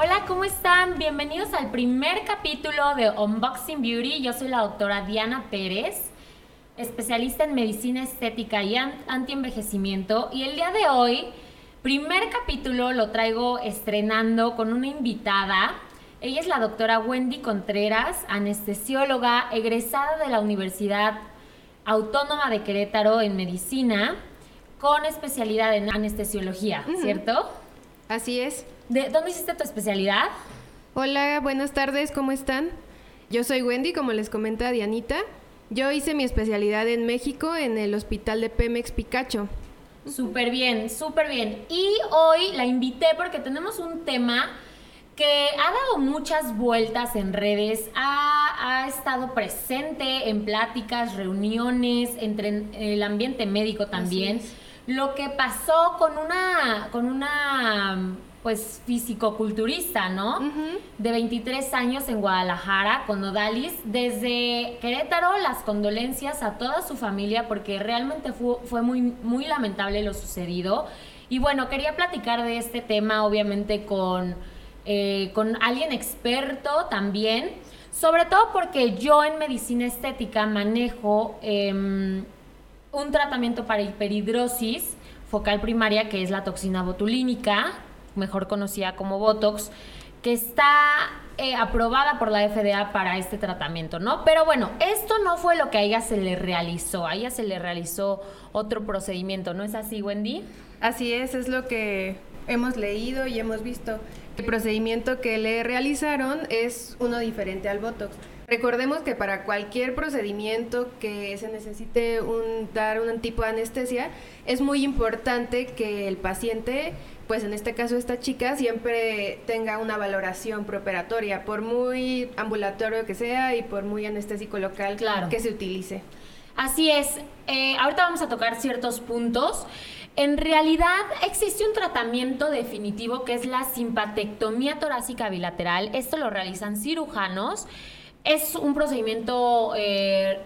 Hola, ¿cómo están? Bienvenidos al primer capítulo de Unboxing Beauty. Yo soy la doctora Diana Pérez, especialista en medicina estética y antienvejecimiento. Y el día de hoy, primer capítulo, lo traigo estrenando con una invitada. Ella es la doctora Wendy Contreras, anestesióloga, egresada de la Universidad Autónoma de Querétaro en medicina, con especialidad en anestesiología, ¿cierto? Así es. ¿De dónde hiciste tu especialidad? Hola, buenas tardes, ¿cómo están? Yo soy Wendy, como les comenta Dianita. Yo hice mi especialidad en México en el hospital de Pemex Picacho. Súper bien, súper bien. Y hoy la invité porque tenemos un tema que ha dado muchas vueltas en redes, ha, ha, estado presente en pláticas, reuniones, entre el ambiente médico también. Lo que pasó con una, con una pues físico-culturista, ¿no? De 23 años en Guadalajara con Odalis. Desde Querétaro, las condolencias a toda su familia porque realmente fue, muy, muy lamentable lo sucedido. Y bueno, quería platicar de este tema, obviamente, con, eh, con alguien experto también. Sobre todo porque yo en medicina estética manejo em, un tratamiento para hiperhidrosis focal primaria, que es la toxina botulínica, mejor conocida como Botox, que está eh, aprobada por la FDA para este tratamiento, ¿no? Pero bueno, esto no fue lo que a ella se le realizó, a ella se le realizó otro procedimiento, ¿no es así, Wendy? Así es, es lo que hemos leído y hemos visto. El procedimiento que le realizaron es uno diferente al Botox. Recordemos que para cualquier procedimiento que se necesite un, dar un tipo de anestesia, es muy importante que el paciente pues en este caso esta chica siempre tenga una valoración preoperatoria, por muy ambulatorio que sea y por muy anestésico local que se utilice. Así es. Eh, ahorita vamos a tocar ciertos puntos. En realidad existe un tratamiento definitivo que es la simpatectomía torácica bilateral. Esto lo realizan cirujanos. Es un procedimiento eh,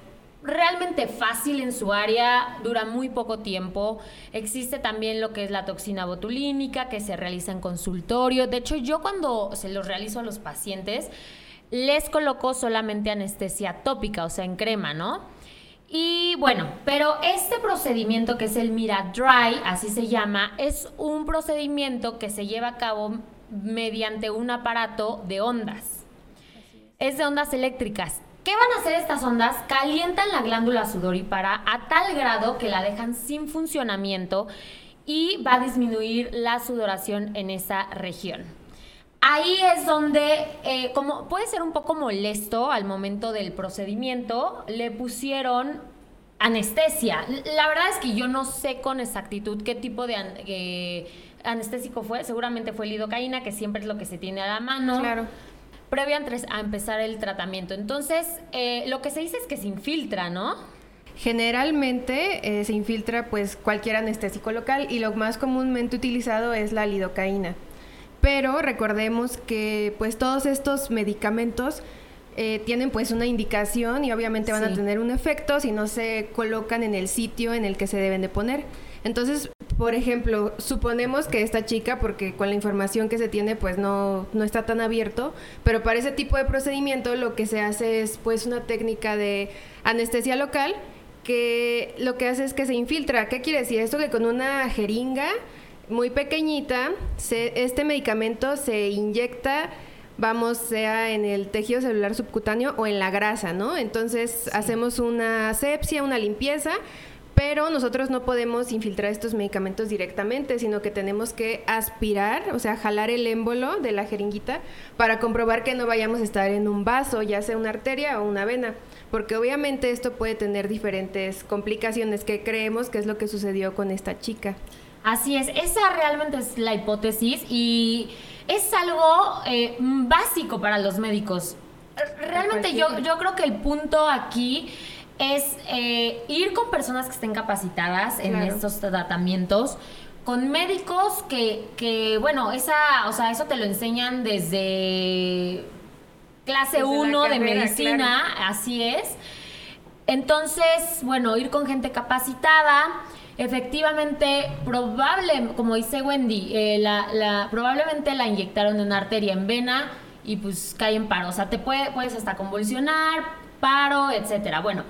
realmente fácil en su área, dura muy poco tiempo. Existe también lo que es la toxina botulínica que se realiza en consultorio. De hecho, yo cuando se los realizo a los pacientes, les coloco solamente anestesia tópica, o sea, en crema, ¿no? Y bueno, pero este procedimiento que es el Mira Dry, así se llama, es un procedimiento que se lleva a cabo mediante un aparato de ondas. Es de ondas eléctricas. ¿Qué van a hacer estas ondas? Calientan la glándula sudorípara a tal grado que la dejan sin funcionamiento y va a disminuir la sudoración en esa región. Ahí es donde, eh, como puede ser un poco molesto al momento del procedimiento, le pusieron anestesia. La verdad es que yo no sé con exactitud qué tipo de eh, anestésico fue. Seguramente fue lidocaína, que siempre es lo que se tiene a la mano. Claro previo a empezar el tratamiento. Entonces, eh, lo que se dice es que se infiltra, ¿no? Generalmente eh, se infiltra pues cualquier anestésico local y lo más comúnmente utilizado es la lidocaína. Pero recordemos que pues todos estos medicamentos eh, tienen pues una indicación y obviamente van a tener un efecto si no se colocan en el sitio en el que se deben de poner. Entonces, por ejemplo, suponemos que esta chica, porque con la información que se tiene, pues no, no está tan abierto, pero para ese tipo de procedimiento lo que se hace es pues una técnica de anestesia local que lo que hace es que se infiltra. ¿Qué quiere decir? Esto que con una jeringa muy pequeñita, este medicamento se inyecta vamos sea en el tejido celular subcutáneo o en la grasa, ¿no? Entonces hacemos una asepsia, una limpieza, pero nosotros no podemos infiltrar estos medicamentos directamente, sino que tenemos que aspirar, o sea, jalar el émbolo de la jeringuita para comprobar que no vayamos a estar en un vaso, ya sea una arteria o una vena, porque obviamente esto puede tener diferentes complicaciones que creemos que es lo que sucedió con esta chica. Así es, esa realmente es la hipótesis y es algo eh, básico para los médicos. Realmente yo, yo creo que el punto aquí es eh, ir con personas que estén capacitadas en estos tratamientos con médicos que, que, bueno, esa, o sea, eso te lo enseñan desde clase 1 de medicina, así es. Entonces, bueno, ir con gente capacitada. Efectivamente, probable, como dice Wendy, eh, la, probablemente la inyectaron en una arteria en vena y pues cae en paro. O sea, te puede, puedes hasta convulsionar, paro, etcétera. Bueno,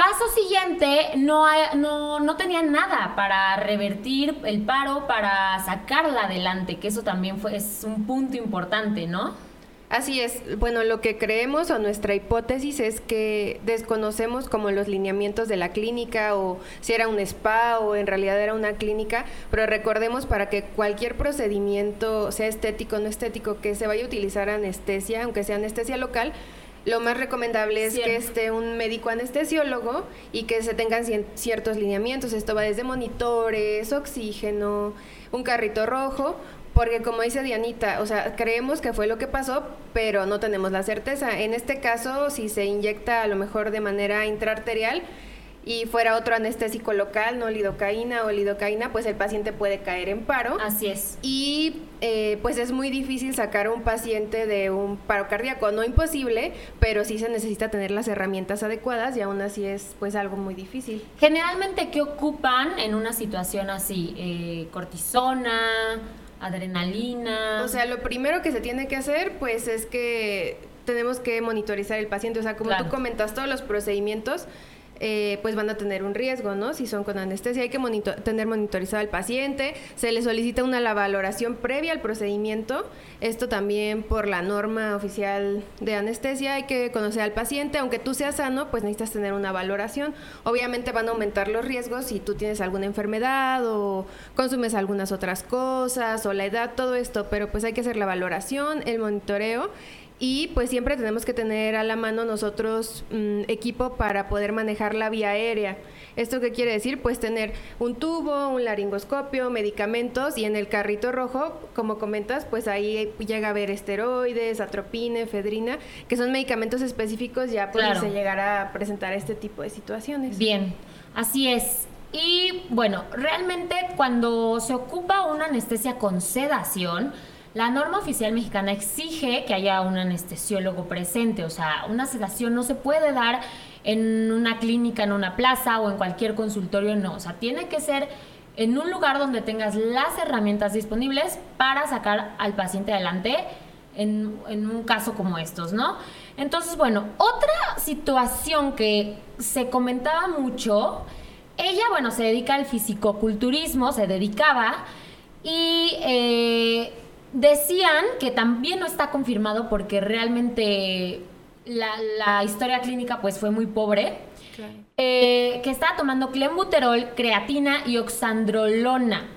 Paso siguiente, no, no, no tenían nada para revertir el paro, para sacarla adelante, que eso también fue, es un punto importante, ¿no? Así es. Bueno, lo que creemos o nuestra hipótesis es que desconocemos como los lineamientos de la clínica o si era un spa o en realidad era una clínica, pero recordemos para que cualquier procedimiento, sea estético o no estético, que se vaya a utilizar anestesia, aunque sea anestesia local, lo más recomendable es que esté un médico anestesiólogo y que se tengan ciertos lineamientos. Esto va desde monitores, oxígeno, un carrito rojo, porque como dice Dianita, o sea, creemos que fue lo que pasó, pero no tenemos la certeza. En este caso, si se inyecta a lo mejor de manera intraarterial, y fuera otro anestésico local, no lidocaína o lidocaína, pues el paciente puede caer en paro. Así es. Y eh, pues es muy difícil sacar a un paciente de un paro cardíaco, no imposible, pero sí se necesita tener las herramientas adecuadas y aún así es pues algo muy difícil. Generalmente, ¿qué ocupan en una situación así? Eh, ¿Cortisona? ¿Adrenalina? O sea, lo primero que se tiene que hacer pues es que tenemos que monitorizar el paciente, o sea, como tú comentas, todos los procedimientos eh, pues van a tener un riesgo, ¿no? Si son con anestesia, hay que tener monitorizado al paciente, se le solicita una la valoración previa al procedimiento, esto también por la norma oficial de anestesia, hay que conocer al paciente, aunque tú seas sano, pues necesitas tener una valoración, obviamente van a aumentar los riesgos si tú tienes alguna enfermedad o consumes algunas otras cosas o la edad, todo esto, pero pues hay que hacer la valoración, el monitoreo y pues siempre tenemos que tener a la mano nosotros mm, equipo para poder manejar la vía aérea. ¿Esto qué quiere decir? Pues tener un tubo, un laringoscopio, medicamentos y en el carrito rojo, como comentas, pues ahí llega a haber esteroides, atropina, efedrina, que son medicamentos específicos ya pues se llegará a presentar este tipo de situaciones. Bien, así es. Y bueno, realmente cuando se ocupa una anestesia con sedación, la norma oficial mexicana exige que haya un anestesiólogo presente, o sea, una sedación no se puede dar en una clínica, en una plaza o en cualquier consultorio, no, o sea, tiene que ser en un lugar donde tengas las herramientas disponibles para sacar al paciente adelante en, un caso como estos, ¿no? Entonces, bueno, otra situación que se comentaba mucho, ella, bueno, se dedica al fisicoculturismo, se dedicaba y... Eh, Decían que también no está confirmado porque realmente la, historia clínica pues fue muy pobre. Eh, que estaba tomando clenbuterol, creatina y oxandrolona.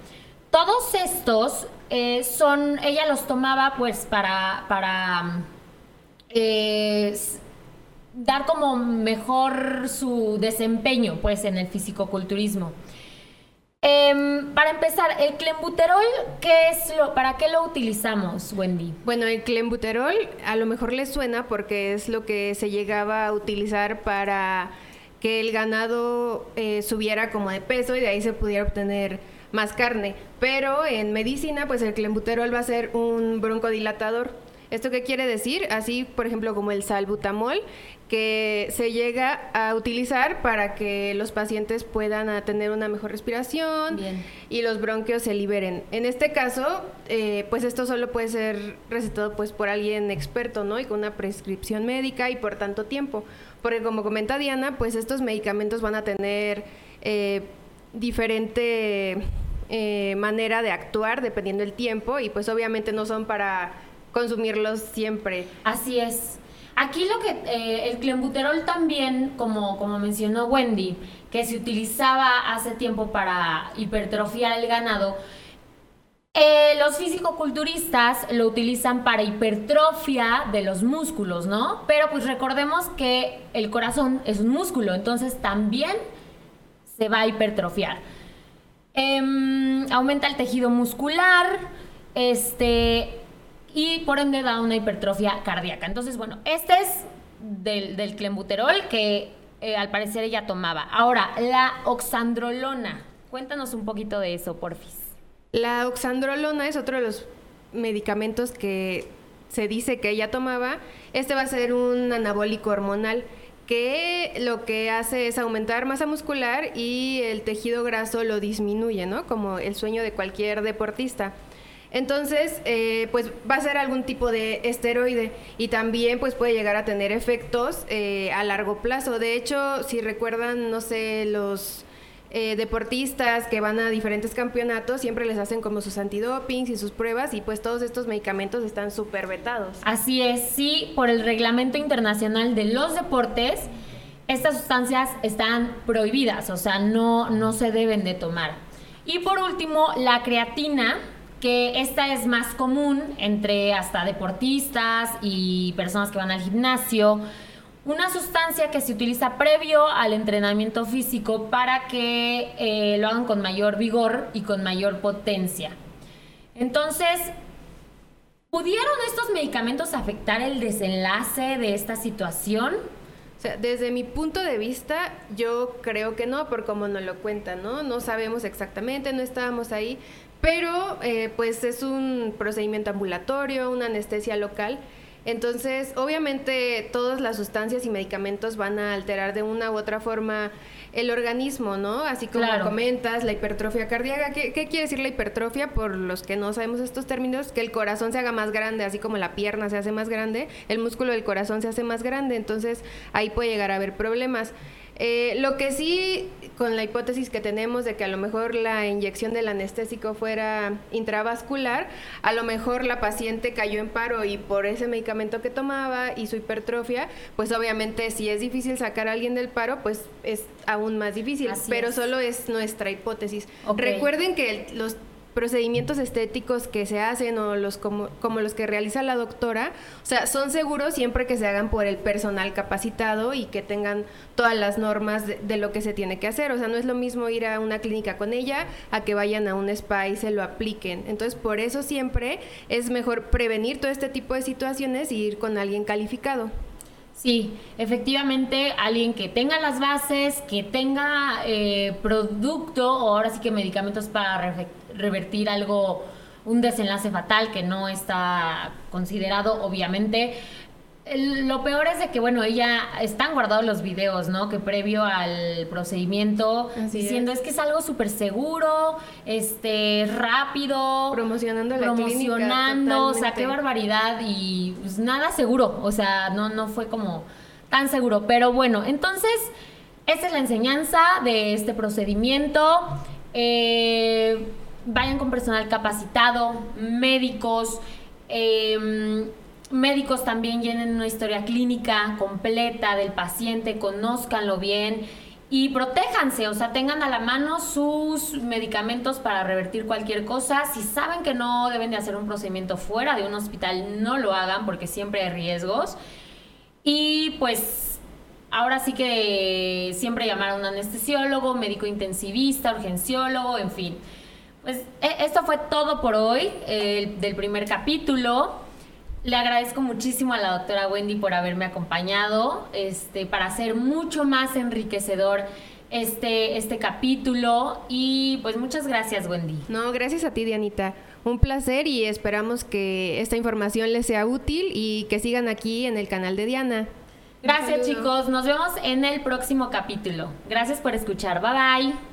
Todos estos eh, son, ella los tomaba pues para, para eh, dar como mejor su desempeño pues en el fisicoculturismo. Em, para empezar, el clenbuterol, ¿qué es lo, ¿para qué lo utilizamos, Wendy? Bueno, el clenbuterol a lo mejor les suena porque es lo que se llegaba a utilizar para que el ganado eh, subiera como de peso y de ahí se pudiera obtener más carne. Pero en medicina, pues el clenbuterol va a ser un broncodilatador. ¿Esto qué quiere decir? Así, por ejemplo, como el salbutamol, que se llega a utilizar para que los pacientes puedan tener una mejor respiración y los bronquios se liberen. En este caso, eh, pues esto solo puede ser recetado pues por alguien experto, ¿no? Y con una prescripción médica y por tanto tiempo. Porque como comenta Diana, pues estos medicamentos van a tener eh, diferente eh, manera de actuar dependiendo del tiempo y pues obviamente no son para consumirlos siempre. Así es. Aquí lo que eh, el clenbuterol también, como, como mencionó Wendy, que se utilizaba hace tiempo para hipertrofiar el ganado, eh, los fisicoculturistas lo utilizan para hipertrofia de los músculos, ¿no? Pero pues recordemos que el corazón es un músculo, entonces también se va a hipertrofiar. Em, aumenta el tejido muscular, este, y por ende da una hipertrofia cardíaca. Entonces, bueno, este es del, del clenbuterol que eh, al parecer ella tomaba. Ahora, la oxandrolona. Cuéntanos un poquito de eso, porfis. La oxandrolona es otro de los medicamentos que se dice que ella tomaba. Este va a ser un anabólico hormonal que lo que hace es aumentar masa muscular y el tejido graso lo disminuye, ¿no? Como el sueño de cualquier deportista. Entonces, eh, pues va a ser algún tipo de esteroide y también pues puede llegar a tener efectos eh, a largo plazo. De hecho, si recuerdan, no sé, los eh, deportistas que van a diferentes campeonatos siempre les hacen como sus antidopings y sus pruebas y pues todos estos medicamentos están súper vetados. Así es, sí, por el reglamento internacional de los deportes, estas sustancias están prohibidas, o sea, no, no se deben de tomar. Y por último, la creatina, que esta es más común entre hasta deportistas y personas que van al gimnasio una sustancia que se utiliza previo al entrenamiento físico para que eh, lo hagan con mayor vigor y con mayor potencia. Entonces, ¿pudieron estos medicamentos afectar el desenlace de esta situación? Desde mi punto de vista, yo creo que no, por como nos lo cuentan, ¿no? No sabemos exactamente, no estábamos ahí, pero eh, pues es un procedimiento ambulatorio, una anestesia local entonces, obviamente, todas las sustancias y medicamentos van a alterar de una u otra forma el organismo, ¿no? Así como comentas, la hipertrofia cardíaca. ¿Qué, quiere decir la hipertrofia? Por los que no sabemos estos términos, que el corazón se haga más grande, así como la pierna se hace más grande, el músculo del corazón se hace más grande. Entonces, ahí puede llegar a haber problemas. Eh, lo que sí, con la hipótesis que tenemos de que a lo mejor la inyección del anestésico fuera intravascular, a lo mejor la paciente cayó en paro y por ese medicamento que tomaba y su hipertrofia, pues obviamente si es difícil sacar a alguien del paro, pues es aún más difícil, pero solo es nuestra hipótesis. Recuerden que los procedimientos estéticos que se hacen o los como, los que realiza la doctora, o sea, son seguros siempre que se hagan por el personal capacitado y que tengan todas las normas de, lo que se tiene que hacer. O sea, no es lo mismo ir a una clínica con ella a que vayan a un spa y se lo apliquen. Entonces, por eso siempre es mejor prevenir todo este tipo de situaciones y ir con alguien calificado. Sí, efectivamente, alguien que tenga las bases, que tenga eh, producto o ahora sí que medicamentos para revertir algo, un desenlace fatal que no está considerado, obviamente. lo peor es de que, bueno, ella están guardados los videos, ¿no? Que previo al procedimiento, diciendo es. que es algo súper seguro, este, rápido. Promocionando la Promocionando, o sea, qué barbaridad y pues, nada seguro, o sea, no, no fue como tan seguro. Pero bueno, entonces, esta es la enseñanza de este procedimiento. Eh, vayan con personal capacitado, médicos, em, médicos también llenen una historia clínica completa del paciente, conózcanlo bien y protéjanse, o sea, tengan a la mano sus medicamentos para revertir cualquier cosa. Si saben que no deben de hacer un procedimiento fuera de un hospital, no lo hagan porque siempre hay riesgos. Y pues ahora sí que siempre llamar a un anestesiólogo, médico intensivista, urgenciólogo, en fin. Pues e, esto fue todo por hoy del primer capítulo. Le agradezco muchísimo a la doctora Wendy por haberme acompañado este, para hacer mucho más enriquecedor este, este capítulo. Y pues muchas gracias, Wendy. No, gracias a ti, Dianita. Un placer y esperamos que esta información les sea útil y que sigan aquí en el canal de Diana. Gracias, chicos. Nos vemos en el próximo capítulo. Gracias por escuchar. Bye bye.